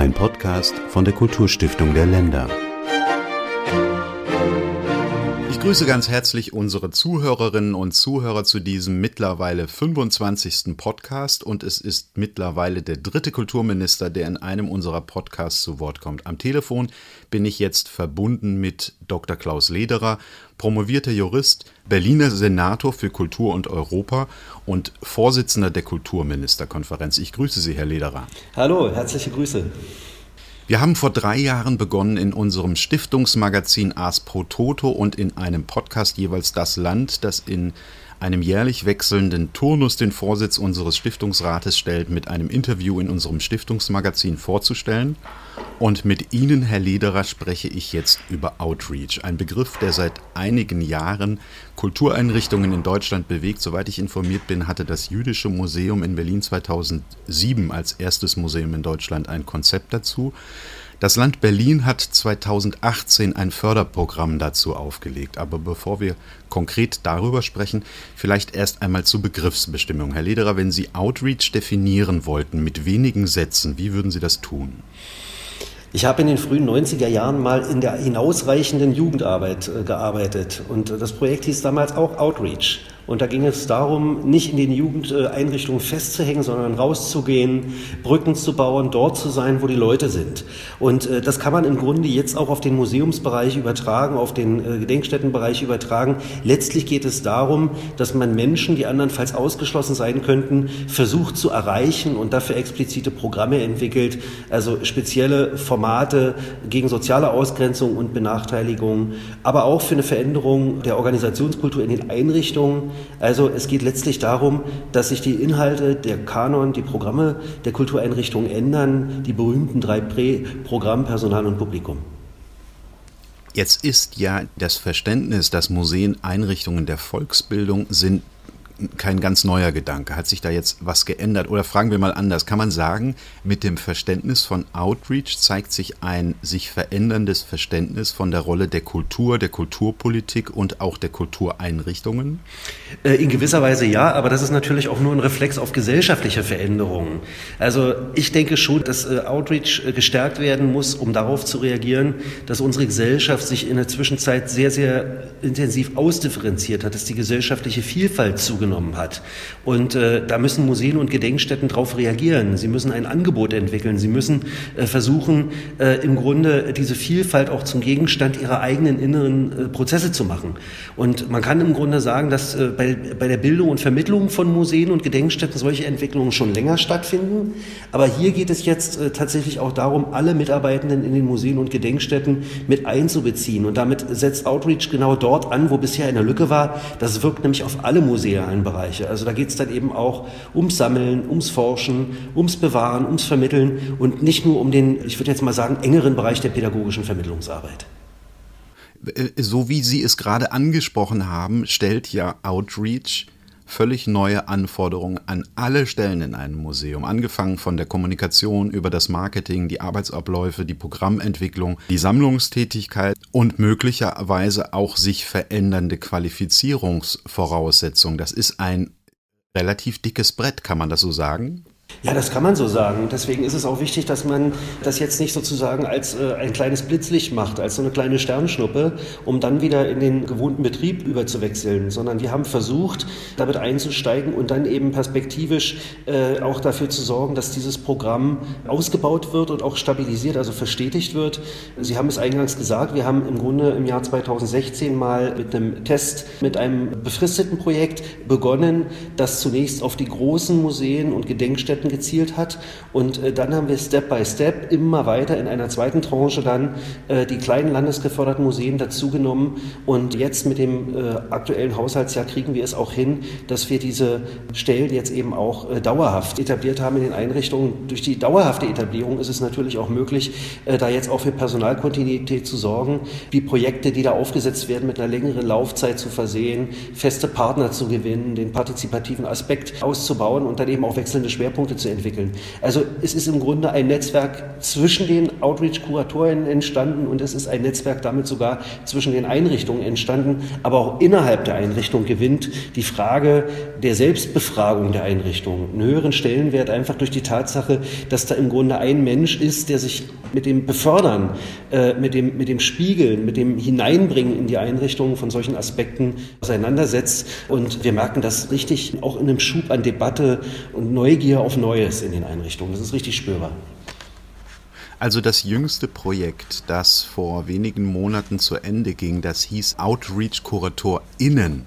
Ein Podcast von der Kulturstiftung der Länder. Ich grüße ganz herzlich unsere Zuhörerinnen und Zuhörer zu diesem mittlerweile 25. Podcast und es ist mittlerweile der dritte Kulturminister, der in einem unserer Podcasts zu Wort kommt. Am Telefon bin ich jetzt verbunden mit Dr. Klaus Lederer, promovierter Jurist, Berliner Senator für Kultur und Europa und Vorsitzender der Kulturministerkonferenz. Ich grüße Sie, Herr Lederer. Hallo, herzliche Grüße. Wir haben vor drei Jahren begonnen, in unserem Stiftungsmagazin Ars Pro Toto und in einem Podcast jeweils das Land, das in einem jährlich wechselnden Turnus den Vorsitz unseres Stiftungsrates stellt, mit einem Interview in unserem Stiftungsmagazin vorzustellen. Und mit Ihnen, Herr Lederer, spreche ich jetzt über Outreach, ein Begriff, der seit einigen Jahren Kultureinrichtungen in Deutschland bewegt. Soweit ich informiert bin, hatte das Jüdische Museum in Berlin 2007 als erstes Museum in Deutschland ein Konzept dazu. Das Land Berlin hat 2018 ein Förderprogramm dazu aufgelegt. Aber bevor wir konkret darüber sprechen, vielleicht erst einmal zur Begriffsbestimmung. Herr Lederer, wenn Sie Outreach definieren wollten mit wenigen Sätzen, wie würden Sie das tun? Ich habe in den frühen 90er Jahren mal in der hinausreichenden Jugendarbeit äh, gearbeitet und das Projekt hieß damals auch Outreach. Und da ging es darum, nicht in den Jugendeinrichtungen festzuhängen, sondern rauszugehen, Brücken zu bauen, dort zu sein, wo die Leute sind. Und äh, das kann man im Grunde jetzt auch auf den Museumsbereich übertragen, auf den äh, Gedenkstättenbereich übertragen. Letztlich geht es darum, dass man Menschen, die andernfalls ausgeschlossen sein könnten, versucht zu erreichen und dafür explizite Programme entwickelt, also spezielle Formate gegen soziale Ausgrenzung und Benachteiligung, aber auch für eine Veränderung der Organisationskultur in den Einrichtungen, also es geht letztlich darum, dass sich die Inhalte, der Kanon, die Programme der Kultureinrichtungen ändern, die berühmten drei Prä, Programm, Personal und Publikum. Jetzt ist ja das Verständnis, dass Museen Einrichtungen der Volksbildung sind, kein ganz neuer Gedanke. Hat sich da jetzt was geändert? Oder fragen wir mal anders. Kann man sagen, mit dem Verständnis von Outreach zeigt sich ein sich veränderndes Verständnis von der Rolle der Kultur, der Kulturpolitik und auch der Kultureinrichtungen? Äh, in gewisser Weise ja, aber das ist natürlich auch nur ein Reflex auf gesellschaftliche Veränderungen. Also ich denke schon, dass äh, Outreach äh, gestärkt werden muss, um darauf zu reagieren, dass unsere Gesellschaft sich in der Zwischenzeit sehr, sehr intensiv ausdifferenziert hat, dass die gesellschaftliche Vielfalt zugenommen zugenommen hat. Und äh, da müssen Museen und Gedenkstätten darauf reagieren. Sie müssen ein Angebot entwickeln. Sie müssen äh, versuchen, äh, im Grunde diese Vielfalt auch zum Gegenstand ihrer eigenen inneren äh, Prozesse zu machen. Und man kann im Grunde sagen, dass äh, bei, bei der Bildung und Vermittlung von Museen und Gedenkstätten solche Entwicklungen schon länger stattfinden. Aber hier geht es jetzt äh, tatsächlich auch darum, alle Mitarbeitenden in den Museen und Gedenkstätten mit einzubeziehen. Und damit setzt Outreach genau dort an, wo bisher eine Lücke war. Das wirkt nämlich auf alle Museen Bereiche. Also da geht es dann eben auch ums Sammeln, ums Forschen, ums Bewahren, ums Vermitteln und nicht nur um den, ich würde jetzt mal sagen, engeren Bereich der pädagogischen Vermittlungsarbeit. Äh, so wie Sie es gerade angesprochen haben, stellt ja Outreach völlig neue Anforderungen an alle Stellen in einem Museum, angefangen von der Kommunikation über das Marketing, die Arbeitsabläufe, die Programmentwicklung, die Sammlungstätigkeit und möglicherweise auch sich verändernde Qualifizierungsvoraussetzungen. Das ist ein relativ dickes Brett, kann man das so sagen? Ja, das kann man so sagen. Deswegen ist es auch wichtig, dass man das jetzt nicht sozusagen als äh, ein kleines Blitzlicht macht, als so eine kleine Sternschnuppe, um dann wieder in den gewohnten Betrieb überzuwechseln, sondern wir haben versucht, damit einzusteigen und dann eben perspektivisch äh, auch dafür zu sorgen, dass dieses Programm ausgebaut wird und auch stabilisiert, also verstetigt wird. Sie haben es eingangs gesagt, wir haben im Grunde im Jahr 2016 mal mit einem Test, mit einem befristeten Projekt begonnen, das zunächst auf die großen Museen und Gedenkstätten Städten gezielt hat. Und äh, dann haben wir Step by Step immer weiter in einer zweiten Tranche dann äh, die kleinen landesgeförderten Museen dazugenommen. Und jetzt mit dem äh, aktuellen Haushaltsjahr kriegen wir es auch hin, dass wir diese Stellen jetzt eben auch dauerhaft etabliert haben in den Einrichtungen. Durch die dauerhafte Etablierung ist es natürlich auch möglich, da jetzt auch für Personalkontinuität zu sorgen, die Projekte, die da aufgesetzt werden, mit einer längeren Laufzeit zu versehen, feste Partner zu gewinnen, den partizipativen Aspekt auszubauen und dann eben auch wechselnde Schwerpunkte zu entwickeln. Also es ist im Grunde ein Netzwerk zwischen den Outreach-Kuratoren entstanden und es ist ein Netzwerk damit sogar zwischen den Einrichtungen entstanden, aber auch innerhalb der Einrichtung gewinnt die Frage der Selbstbefragung der Einrichtung einen höheren Stellenwert einfach durch die Tatsache, dass da im Grunde ein Mensch ist, der sich mit dem Befördern, äh, mit, dem, mit dem Spiegeln, mit dem Hineinbringen in die Einrichtung von solchen Aspekten auseinandersetzt. Und wir merken das richtig auch in einem Schub an Debatte und Neugier auf Neues in den Einrichtungen. Das ist richtig spürbar. Also das jüngste Projekt, das vor wenigen Monaten zu Ende ging, das hieß Outreach Kurator Innen.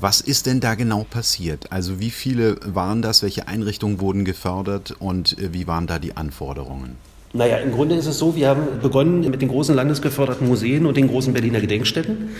Was ist denn da genau passiert? Also wie viele waren das? Welche Einrichtungen wurden gefördert und äh, wie waren da die Anforderungen? Naja, im Grunde ist es so, wir haben begonnen mit den großen landesgeförderten Museen und den großen Berliner Gedenkstätten.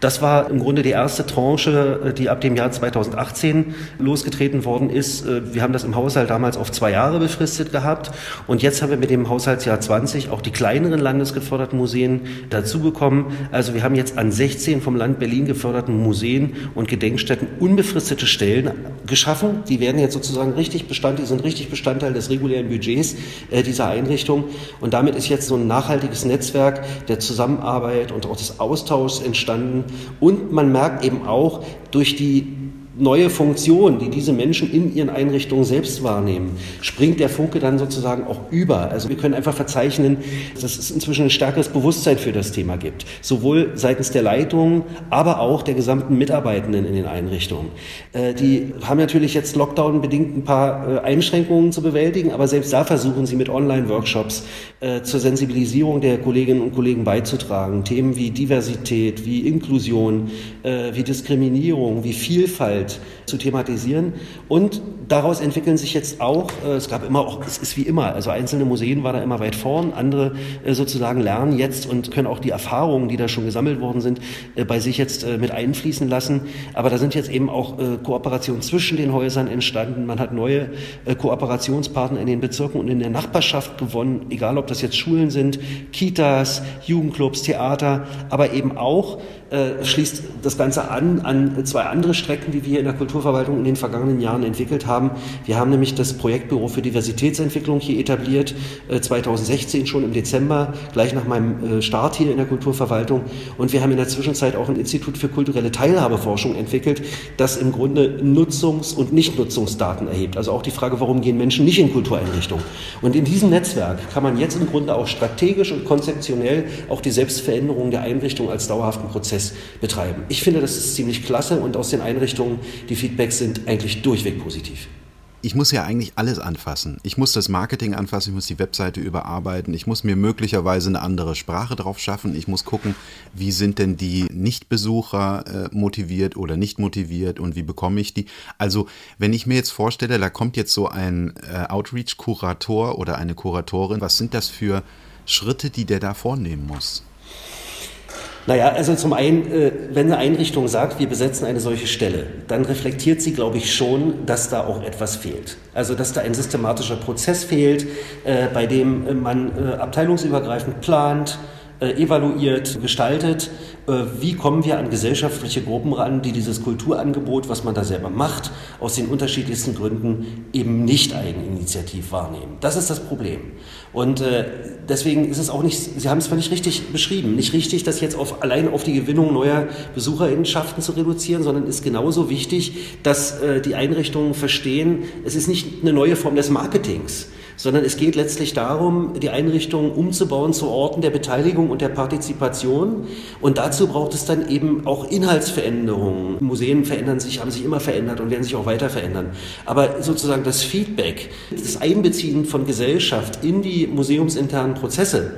Das war im Grunde die erste Tranche, äh, die ab dem Jahr 2018 losgetreten worden ist. Äh, wir haben das im Haushalt damals auf zwei Jahre befristet gehabt und jetzt haben wir mit dem Haushaltsjahr 20 auch die kleineren landesgeförderten Museen dazu bekommen. Also wir haben jetzt an 16 vom Land Berlin geförderten Museen und Gedenkstätten unbefristete Stellen geschaffen. Die werden jetzt sozusagen richtig Bestandteil, sind richtig Bestandteil des regulären Budgets äh, dieser Einrichtung und damit ist jetzt so ein nachhaltiges Netzwerk der Zusammenarbeit und auch des Austauschs entstanden und man merkt eben auch durch die neue Funktion, die diese Menschen in ihren Einrichtungen selbst wahrnehmen, springt der Funke dann sozusagen auch über. Also wir können einfach verzeichnen, dass es inzwischen ein stärkeres Bewusstsein für das Thema gibt. Sowohl seitens der Leitung, aber auch der gesamten Mitarbeitenden in den Einrichtungen. Äh, die haben natürlich jetzt Lockdown-bedingt ein paar äh, Einschränkungen zu bewältigen, aber selbst da versuchen sie mit Online-Workshops äh, zur Sensibilisierung der Kolleginnen und Kollegen beizutragen. Themen wie Diversität, wie Inklusion, wie Diskriminierung, wie Vielfalt, zu thematisieren. Und daraus entwickeln sich jetzt auch, äh, es gab immer auch, es ist wie immer, also einzelne Museen waren da immer weit vorn, andere äh, sozusagen lernen jetzt und können auch die Erfahrungen, die da schon gesammelt worden sind, äh, bei sich jetzt mit einfließen lassen. Aber da sind jetzt eben auch Kooperationen zwischen den Häusern entstanden. Man hat neue Kooperationspartner in den Bezirken und in der Nachbarschaft gewonnen, egal ob das jetzt Schulen sind, Kitas, Jugendclubs, Theater, aber eben auch äh, schließt das Ganze an an zwei andere Strecken, die wir in der Kulturverwaltung in den vergangenen Jahren entwickelt haben. Wir haben nämlich das Projektbüro für Diversitätsentwicklung hier etabliert, äh, 2016 schon im Dezember, gleich nach meinem äh, Start hier in der Kulturverwaltung. Und wir haben in der Zwischenzeit auch ein Institut für kulturelle Teilhabeforschung entwickelt, das im Grunde Nutzungs- und Nichtnutzungsdaten erhebt. Also auch die Frage, warum gehen Menschen nicht in Kultureinrichtungen? Und in diesem Netzwerk kann man jetzt im Grunde auch strategisch und konzeptionell auch die Selbstveränderung der Einrichtung als dauerhaften Prozess Prozess betreiben. Ich finde, das ist ziemlich klasse und aus den Einrichtungen, die Feedbacks sind eigentlich durchweg positiv. Ich muss ja eigentlich alles anfassen. Ich muss das Marketing anfassen, ich muss die Webseite überarbeiten, ich muss mir möglicherweise eine andere Sprache drauf schaffen, ich muss gucken, wie sind denn die Nichtbesucher äh, motiviert oder nicht motiviert und wie bekomme ich die. Also wenn ich mir jetzt vorstelle, da kommt jetzt so ein äh, Outreach-Kurator oder eine Kuratorin, was sind das für Schritte, die der da vornehmen muss? Naja, also zum einen, äh, wenn eine Einrichtung sagt, wir besetzen eine solche Stelle, dann reflektiert sie, glaube ich, schon, dass da auch etwas fehlt. Also, dass da ein systematischer Prozess fehlt, äh, bei dem man äh, abteilungsübergreifend plant, evaluiert, gestaltet äh, wie kommen wir an gesellschaftliche Gruppen ran, die dieses Kulturangebot, was man da selber macht, aus den unterschiedlichsten Gründen eben nicht eigeninitiativ wahrnehmen. Das ist das Problem. Und äh, deswegen ist es auch nicht, Sie haben es völlig richtig beschrieben, nicht richtig, das jetzt auf, allein auf die Gewinnung neuer Besucherinnenschaften zu reduzieren, sondern ist genauso wichtig, dass äh, die Einrichtungen verstehen, es ist nicht eine neue Form des Marketings sondern es geht letztlich darum, die Einrichtungen umzubauen zu Orten der Beteiligung und der Partizipation. Und dazu braucht es dann eben auch Inhaltsveränderungen. Museen verändern sich, haben sich immer verändert und werden sich auch weiter verändern. Aber sozusagen das Feedback, das Einbeziehen von Gesellschaft in die museumsinternen Prozesse,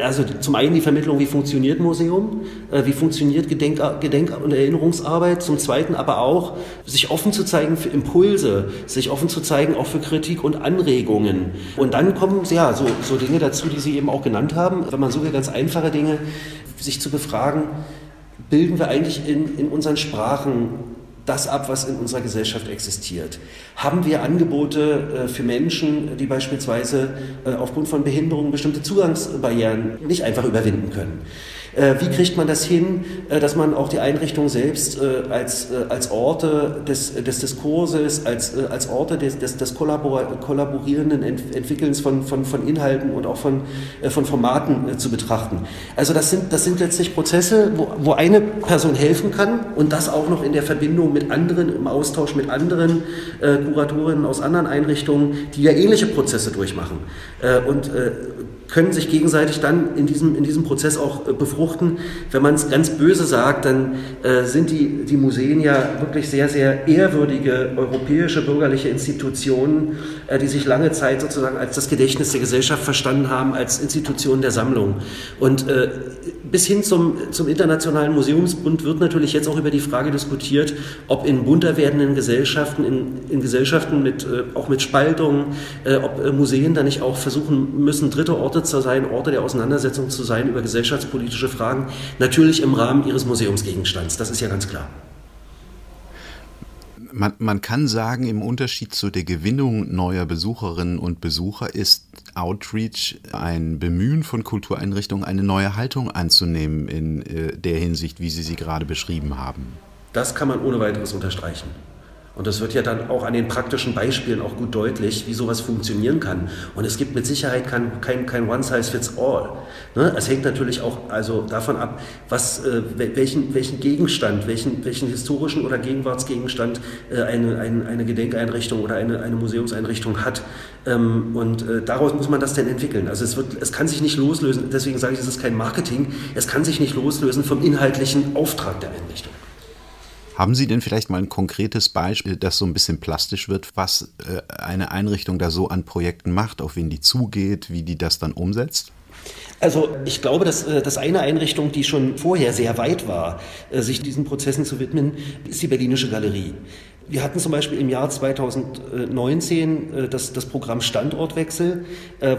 also zum einen die Vermittlung, wie funktioniert Museum, äh, wie funktioniert Gedenk-, Gedenk und Erinnerungsarbeit, zum zweiten aber auch, sich offen zu zeigen für Impulse, sich offen zu zeigen auch für Kritik und Anregungen. Und dann kommen ja, so, so Dinge dazu, die Sie eben auch genannt haben, wenn man sogar ganz einfache Dinge, sich zu befragen, bilden wir eigentlich in, in unseren Sprachen das ab, was in unserer Gesellschaft existiert. Haben wir Angebote äh, für Menschen, die beispielsweise äh, aufgrund von Behinderungen bestimmte Zugangsbarrieren nicht einfach überwinden können? Äh, wie kriegt man das hin, äh, dass man auch die Einrichtung selbst äh, als, als Orte des, des Diskurses, als, als Orte des, des, des kollaborierenden Entwickelns von, von, von Inhalten und auch von, von Formaten zu betrachten. Also das sind, das sind letztlich Prozesse, wo, wo eine Person helfen kann und das auch noch in der Verbindung mit anderen, im Austausch mit anderen Kuratorinnen aus anderen Einrichtungen, die ja ähnliche Prozesse durchmachen. Und können sich gegenseitig dann in diesem, in diesem Prozess auch äh, befruchten. Wenn man es ganz böse sagt, dann äh, sind die, die Museen ja wirklich sehr, sehr ehrwürdige europäische bürgerliche Institutionen, äh, die sich lange Zeit sozusagen als das Gedächtnis der Gesellschaft verstanden haben, als Institutionen der Sammlung. Und äh, bis hin zum, zum Internationalen Museumsbund wird natürlich jetzt auch über die Frage diskutiert, ob in bunter werdenden Gesellschaften, in, in Gesellschaften mit, äh, auch mit Spaltung, äh, ob äh, Museen da nicht auch versuchen müssen, dritte Orte zu sein, Orte der Auseinandersetzung zu sein über gesellschaftspolitische Fragen, natürlich im Rahmen ihres Museumsgegenstands. Das ist ja ganz klar. Man, man, kann sagen, im Unterschied zu der Gewinnung neuer Besucherinnen und Besucher ist Outreach ein Bemühen von Kultureinrichtungen, eine neue Haltung anzunehmen in äh, der Hinsicht, wie Sie sie gerade beschrieben haben. Das kann man ohne weiteres unterstreichen. Und das wird ja dann auch an den praktischen Beispielen auch gut deutlich, wie sowas funktionieren kann. Und es gibt mit Sicherheit kein, kein, kein One-Size-Fits-All. Ne? Es hängt natürlich auch also davon ab, was, äh, welchen, welchen Gegenstand, welchen, welchen historischen oder Gegenwartsgegenstand äh, eine, eine, eine Gedenkeinrichtung oder eine, eine Museumseinrichtung hat. Ähm, und äh, daraus muss man das denn entwickeln. Also es, wird, es kann sich nicht loslösen, deswegen sage ich, es ist kein Marketing, es kann sich nicht loslösen vom inhaltlichen Auftrag der Einrichtung. Haben Sie denn vielleicht mal ein konkretes Beispiel, das so ein bisschen plastisch wird, was äh, eine Einrichtung da so an Projekten macht, auf wen die zugeht, wie die das dann umsetzt? Also ich glaube, dass, äh, dass eine Einrichtung, die schon vorher sehr weit war, äh, sich diesen Prozessen zu widmen, ist die Berlinische Galerie. Wir hatten zum Beispiel im Jahr 2019 äh, das, das Programm Standortwechsel,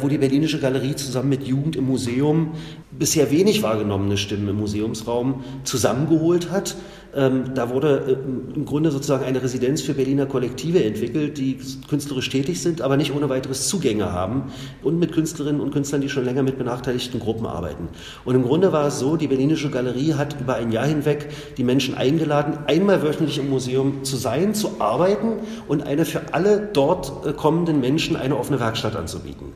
wo die Berlinische Galerie zusammen mit Jugend im Museum bisher wenig wahrgenommene Stimmen im Museumsraum zusammengeholt hat. Ähm, da wurde äh, im Grunde sozusagen eine Residenz für Berliner Kollektive entwickelt, die künstlerisch tätig sind, aber nicht ohne weiteres Zugänge haben und mit Künstlerinnen und Künstlern, die schon länger mit benachteiligten Gruppen arbeiten. Und im Grunde war es so, die Berlinische Galerie hat über ein Jahr hinweg die Menschen eingeladen, einmal wöchentlich im Museum zu sein, zu arbeiten und eine für alle dort äh, kommenden Menschen eine offene Werkstatt anzubieten.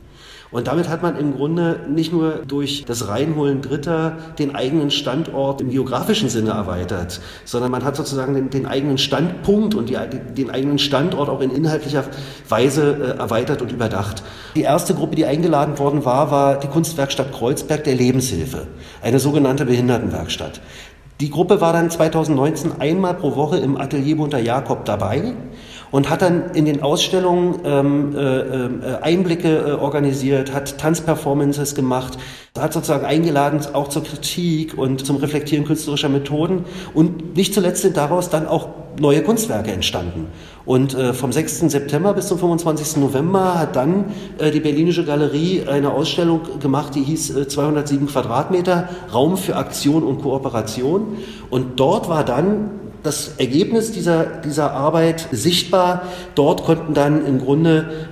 Und damit hat man im Grunde nicht nur durch das Reinholen Dritter den eigenen Standort im geografischen Sinne erweitert, sondern man hat sozusagen den, den eigenen Standpunkt und die, den eigenen Standort auch in inhaltlicher Weise äh, erweitert und überdacht. Die erste Gruppe, die eingeladen worden war, war die Kunstwerkstatt Kreuzberg der Lebenshilfe, eine sogenannte Behindertenwerkstatt. Die Gruppe war dann 2019 einmal pro Woche im Atelier Bunter Jakob dabei und hat dann in den Ausstellungen ähm, äh, äh, Einblicke äh, organisiert, hat Tanzperformances gemacht, hat sozusagen eingeladen auch zur Kritik und zum Reflektieren künstlerischer Methoden und nicht zuletzt sind daraus dann auch neue Kunstwerke entstanden. Und äh, vom 6. September bis zum 25. November hat dann äh, die Berlinische Galerie eine Ausstellung gemacht, die hieß äh, 207 Quadratmeter Raum für Aktion und Kooperation. Und dort war dann das Ergebnis dieser, dieser Arbeit sichtbar. Dort konnten dann im Grunde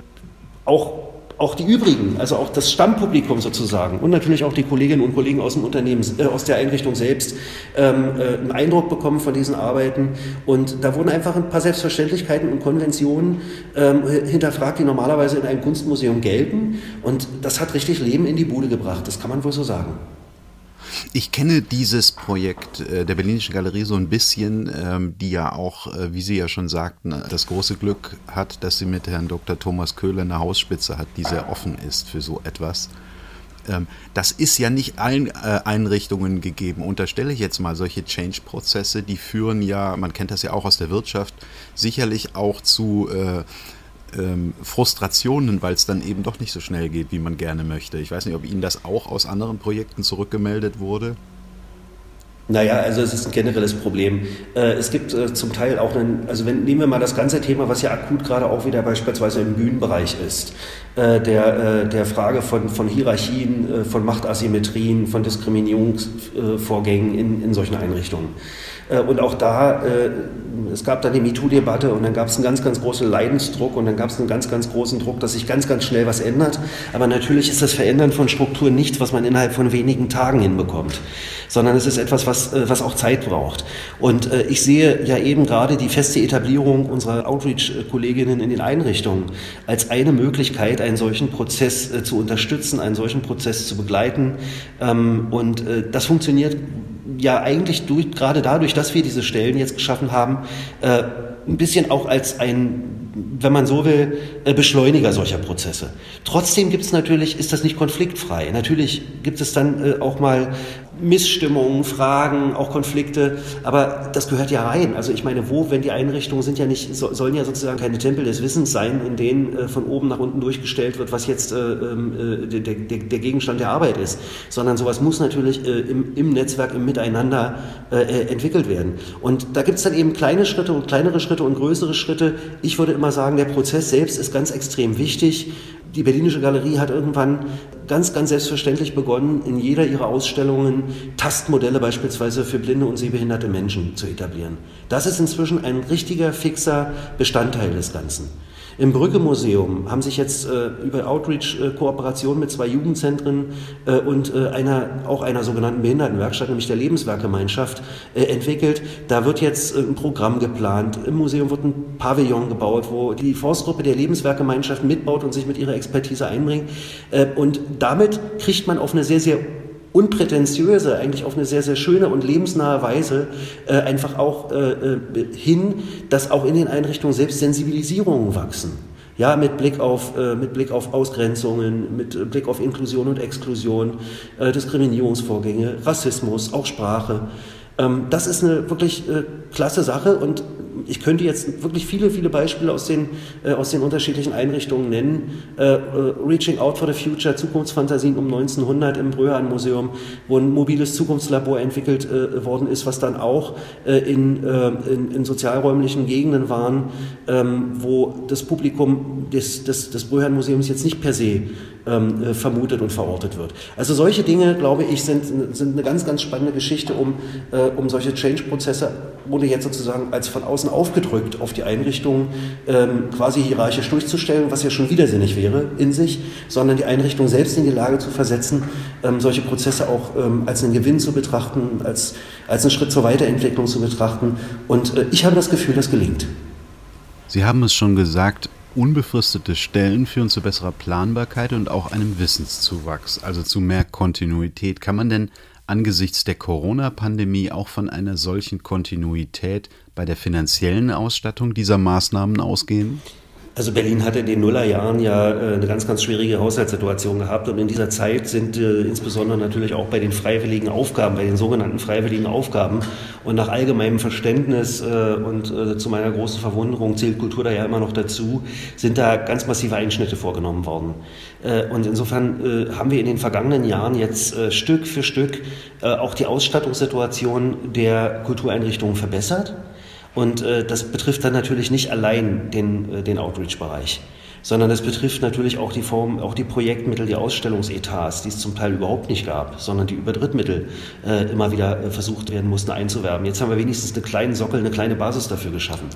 auch, auch die übrigen, also auch das Stammpublikum sozusagen und natürlich auch die Kolleginnen und Kollegen aus dem Unternehmen, äh, aus der Einrichtung selbst, ähm, äh, einen Eindruck bekommen von diesen Arbeiten. Und da wurden einfach ein paar Selbstverständlichkeiten und Konventionen ähm, hinterfragt, die normalerweise in einem Kunstmuseum gelten. Und das hat richtig Leben in die Bude gebracht, das kann man wohl so sagen. Ich kenne dieses Projekt äh, der Berlinischen Galerie so ein bisschen, ähm, die ja auch, äh, wie Sie ja schon sagten, das große Glück hat, dass sie mit Herrn Dr. Thomas Köhler eine Hausspitze hat, die sehr offen ist für so etwas. Ähm, das ist ja nicht allen äh, Einrichtungen gegeben. Unterstelle ich jetzt mal solche Change-Prozesse, die führen ja, man kennt das ja auch aus der Wirtschaft, sicherlich auch zu ähm, Frustrationen, weil es dann eben doch nicht so schnell geht, wie man gerne möchte. Ich weiß nicht, ob Ihnen das auch aus anderen Projekten zurückgemeldet wurde. Naja, also es ist ein generelles Problem. Äh, es gibt äh, zum Teil auch einen, also wenn, nehmen wir mal das ganze Thema, was ja akut gerade auch wieder beispielsweise im Bühnenbereich ist, äh, der, der Frage von, von Hierarchien, von Machtasymmetrien, von Diskriminierungsvorgängen in, in solchen Einrichtungen. Und auch da, es gab dann die MeToo-Debatte und dann gab es einen ganz, ganz großen Leidensdruck und dann gab es einen ganz, ganz großen Druck, dass sich ganz, ganz schnell was ändert. Aber natürlich ist das Verändern von Strukturen nichts, was man innerhalb von wenigen Tagen hinbekommt, sondern es ist etwas, was, äh, was auch Zeit braucht. Und ich sehe ja eben gerade die feste Etablierung unserer Outreach-Kolleginnen in den Einrichtungen als eine Möglichkeit, einen solchen Prozess zu unterstützen, einen solchen Prozess zu begleiten. Ähm, und das funktioniert ja eigentlich durch, gerade dadurch, dass wir diese Stellen jetzt geschaffen haben, äh, ein bisschen auch als ein, wenn man so will, äh, Beschleuniger solcher Prozesse. Trotzdem gibt es natürlich, ist das nicht konfliktfrei. Natürlich gibt es dann äh, auch mal Missstimmungen, Fragen, auch Konflikte, aber das gehört ja rein. Also ich meine, wo, wenn die Einrichtungen sind ja nicht, sollen ja sozusagen keine Tempel des Wissens sein, in denen äh, von oben nach unten durchgestellt wird, was jetzt äh, ähm, äh, der, der, der, Gegenstand der Arbeit ist, sondern sowas muss natürlich äh, im, im, Netzwerk, im Miteinander äh, äh, entwickelt werden. Und da gibt es dann eben kleine Schritte und kleinere Schritte und größere Schritte. Ich würde immer sagen, der Prozess selbst ist ganz extrem wichtig. Die Berlinische Galerie hat irgendwann ganz, ganz selbstverständlich begonnen, in jeder ihrer Ausstellungen Tastmodelle beispielsweise für blinde und sehbehinderte Menschen zu etablieren. Das ist inzwischen ein richtiger, fixer Bestandteil des Ganzen. Im Brücke-Museum haben sich jetzt äh, über Outreach-Kooperation äh, mit zwei Jugendzentren äh, und äh, einer, auch einer sogenannten Behindertenwerkstatt, nämlich der Lebenswerkgemeinschaft, äh, entwickelt. Da wird jetzt äh, ein Programm geplant. Im Museum wird ein Pavillon gebaut, wo die Forstgruppe der Lebenswerkgemeinschaft mitbaut und sich mit ihrer Expertise einbringt. und damit kriegt man auf eine sehr, sehr unprätentiöse, eigentlich auf eine sehr, sehr schöne und lebensnahe Weise äh, einfach auch äh, äh, hin, dass auch in den Einrichtungen selbst Sensibilisierungen wachsen. Ja, mit Blick auf, äh, mit Blick auf Ausgrenzungen, mit Blick auf Inklusion und Exklusion, äh, Diskriminierungsvorgänge, Rassismus, auch Sprache. Ähm, das ist eine wirklich äh, klasse Sache und ich könnte jetzt wirklich viele, viele Beispiele aus den, äh, aus den unterschiedlichen Einrichtungen nennen. Äh, äh Reaching Out for the Future, Zukunftsfantasien um 1900 im Bröhan Museum, wo ein mobiles Zukunftslabor entwickelt äh, worden ist, was dann auch äh, in, äh, in, in, sozialräumlichen Gegenden waren, ähm, wo das Publikum des, des, des Bröhan Museums jetzt nicht per se ähm, vermutet und verortet wird. Also solche Dinge, glaube ich, sind, sind eine ganz, ganz spannende Geschichte, um, um solche Change-Prozesse, ohne jetzt sozusagen als von außen aufgedrückt auf die Einrichtung ähm, quasi hierarchisch durchzustellen, was ja schon widersinnig wäre in sich, sondern die Einrichtung selbst in die Lage zu versetzen, ähm, solche Prozesse auch ähm, als einen Gewinn zu betrachten, als, als einen Schritt zur Weiterentwicklung zu betrachten. Und äh, ich habe das Gefühl, das gelingt. Sie haben es schon gesagt, unbefristete Stellen führen zu besserer Planbarkeit und auch einem Wissenszuwachs, also zu mehr Kontinuität. Kann man denn angesichts der Corona-Pandemie auch von einer solchen Kontinuität bei der finanziellen Ausstattung dieser Maßnahmen ausgehen? Also Berlin hatte in den Nullerjahren ja äh, eine ganz, ganz schwierige Haushaltssituation gehabt und in dieser Zeit sind äh, insbesondere natürlich auch bei den freiwilligen Aufgaben, bei den sogenannten freiwilligen Aufgaben und nach allgemeinem Verständnis äh, und zu meiner großen Verwunderung zählt Kultur da ja immer noch dazu, sind da ganz massive Einschnitte vorgenommen worden. Und insofern haben wir in den vergangenen Jahren jetzt Stück für Stück auch die Ausstattungssituation der Kultureinrichtungen verbessert. Und äh, das betrifft dann natürlich nicht allein den, äh, den Outreach-Bereich, sondern das betrifft natürlich auch die Form, auch die Projektmittel, die Ausstellungsetats, die es zum Teil überhaupt nicht gab, sondern die über Drittmittel äh, immer wieder äh, versucht werden mussten einzuwerben. Jetzt haben wir wenigstens einen kleinen Sockel, eine kleine Basis dafür geschaffen.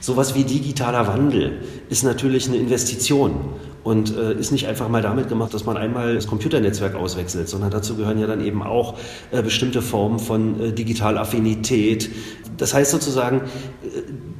Sowas wie digitaler Wandel ist natürlich eine Investition und äh, ist nicht einfach mal damit gemacht, dass man einmal das Computernetzwerk auswechselt, sondern dazu gehören ja dann eben auch äh, bestimmte Formen von äh, Digitalaffinität. Das heißt sozusagen, äh,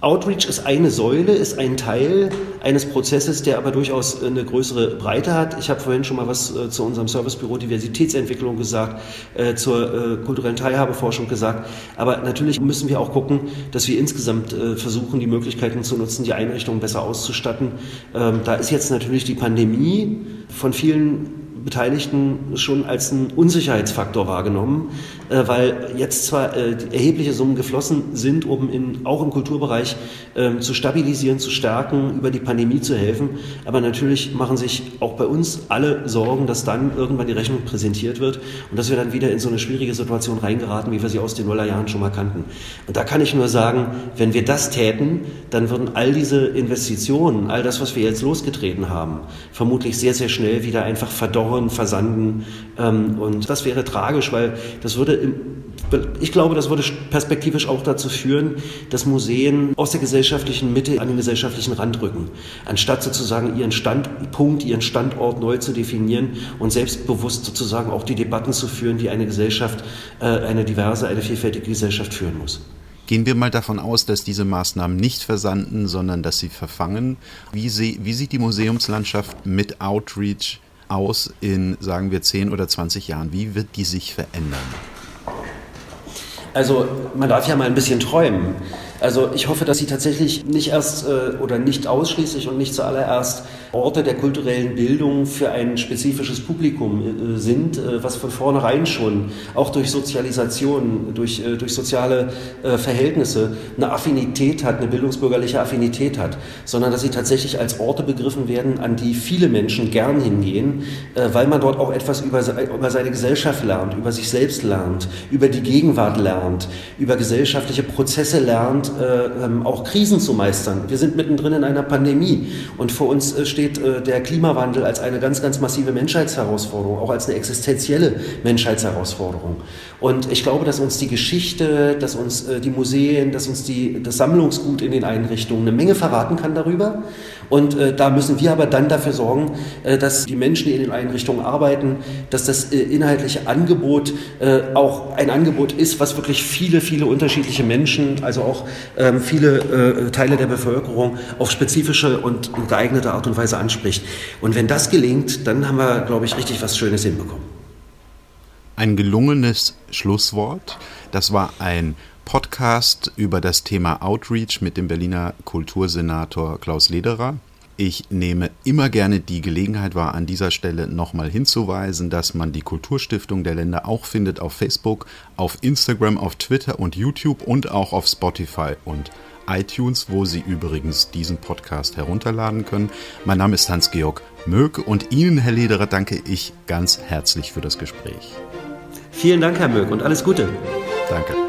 Outreach ist eine Säule, ist ein Teil eines Prozesses, der aber durchaus eine größere Breite hat. Ich habe vorhin schon mal was äh, zu unserem Servicebüro Diversitätsentwicklung gesagt, äh, zur äh, kulturellen Teilhabeforschung gesagt. Aber natürlich müssen wir auch gucken, dass wir insgesamt versuchen, die Möglichkeiten zu nutzen, die Einrichtungen besser auszustatten. Ähm, da ist jetzt natürlich die Pandemie von vielen Beteiligten schon als einen Unsicherheitsfaktor wahrgenommen, äh, weil jetzt zwar äh, erhebliche Summen geflossen sind, um in, auch im Kulturbereich äh, zu stabilisieren, zu stärken, über die Pandemie zu helfen, aber natürlich machen sich auch bei uns alle Sorgen, dass dann irgendwann die Rechnung präsentiert wird und dass wir dann wieder in so eine schwierige Situation reingeraten, wie wir sie aus den Nullerjahren schon mal kannten. Und da kann ich nur sagen, wenn wir das täten, dann würden all diese Investitionen, all das, was wir jetzt losgetreten haben, vermutlich sehr, sehr schnell wieder einfach verdorren, versanden. Ähm, und das wäre tragisch, weil das würde Ich glaube, das würde perspektivisch auch dazu führen, dass Museen aus der gesellschaftlichen Mitte an den gesellschaftlichen Rand rücken, anstatt sozusagen ihren Standpunkt, ihren Standort neu zu definieren und selbstbewusst sozusagen auch die Debatten zu führen, die eine Gesellschaft, äh, eine diverse, eine vielfältige Gesellschaft führen muss. Gehen wir mal davon aus, dass diese Maßnahmen nicht versanden, sondern dass sie verfangen. Wie, wie sieht die Museumslandschaft mit Outreach aus in, sagen wir, 10 oder 20 Jahren? Wie wird die sich verändern? Also man darf ja mal ein bisschen träumen. Also ich hoffe, dass sie tatsächlich nicht erst äh, oder nicht ausschließlich und nicht zuallererst Orte der kulturellen Bildung für ein spezifisches Publikum äh, sind, äh, was von vornherein schon auch durch Sozialisation, durch, durch soziale Verhältnisse eine Affinität hat, eine bildungsbürgerliche Affinität hat, sondern dass sie tatsächlich als Orte begriffen werden, an die viele Menschen gern hingehen, weil man dort auch etwas über, über seine Gesellschaft lernt, über sich selbst lernt, über die Gegenwart lernt, über gesellschaftliche Prozesse lernt, äh, ähm, auch Krisen zu meistern. Wir sind mittendrin in einer Pandemie und vor uns äh, steht äh, der Klimawandel als eine ganz, ganz massive Menschheitsherausforderung, auch als eine existenzielle Menschheitsherausforderung. Und ich glaube, dass uns die Geschichte, dass uns die Museen, dass uns die, das Sammlungsgut in den Einrichtungen eine Menge verraten kann darüber. Und äh, da müssen wir aber dann dafür sorgen, äh, dass die Menschen, die in den Einrichtungen arbeiten, dass das äh, inhaltliche Angebot äh, auch ein Angebot ist, was wirklich viele, viele unterschiedliche Menschen, also auch ähm, viele äh, Teile der Bevölkerung auf spezifische und geeignete Art und Weise anspricht. Und wenn das gelingt, dann haben wir, glaube ich, richtig was Schönes hinbekommen. Ein gelungenes Schlusswort. Das war ein Podcast über das Thema Outreach mit dem Berliner Kultursenator Klaus Lederer. Ich nehme immer gerne die Gelegenheit wahr, an dieser Stelle nochmal hinzuweisen, dass man die Kulturstiftung der Länder auch findet auf Facebook, auf Instagram, auf Twitter und YouTube und auch auf Spotify und iTunes, wo Sie übrigens diesen Podcast herunterladen können. Mein Name ist Hans-Georg Möck und Ihnen, Herr Lederer, danke ich ganz herzlich für das Gespräch. Vielen Dank, Herr Möck, und alles Gute. Danke.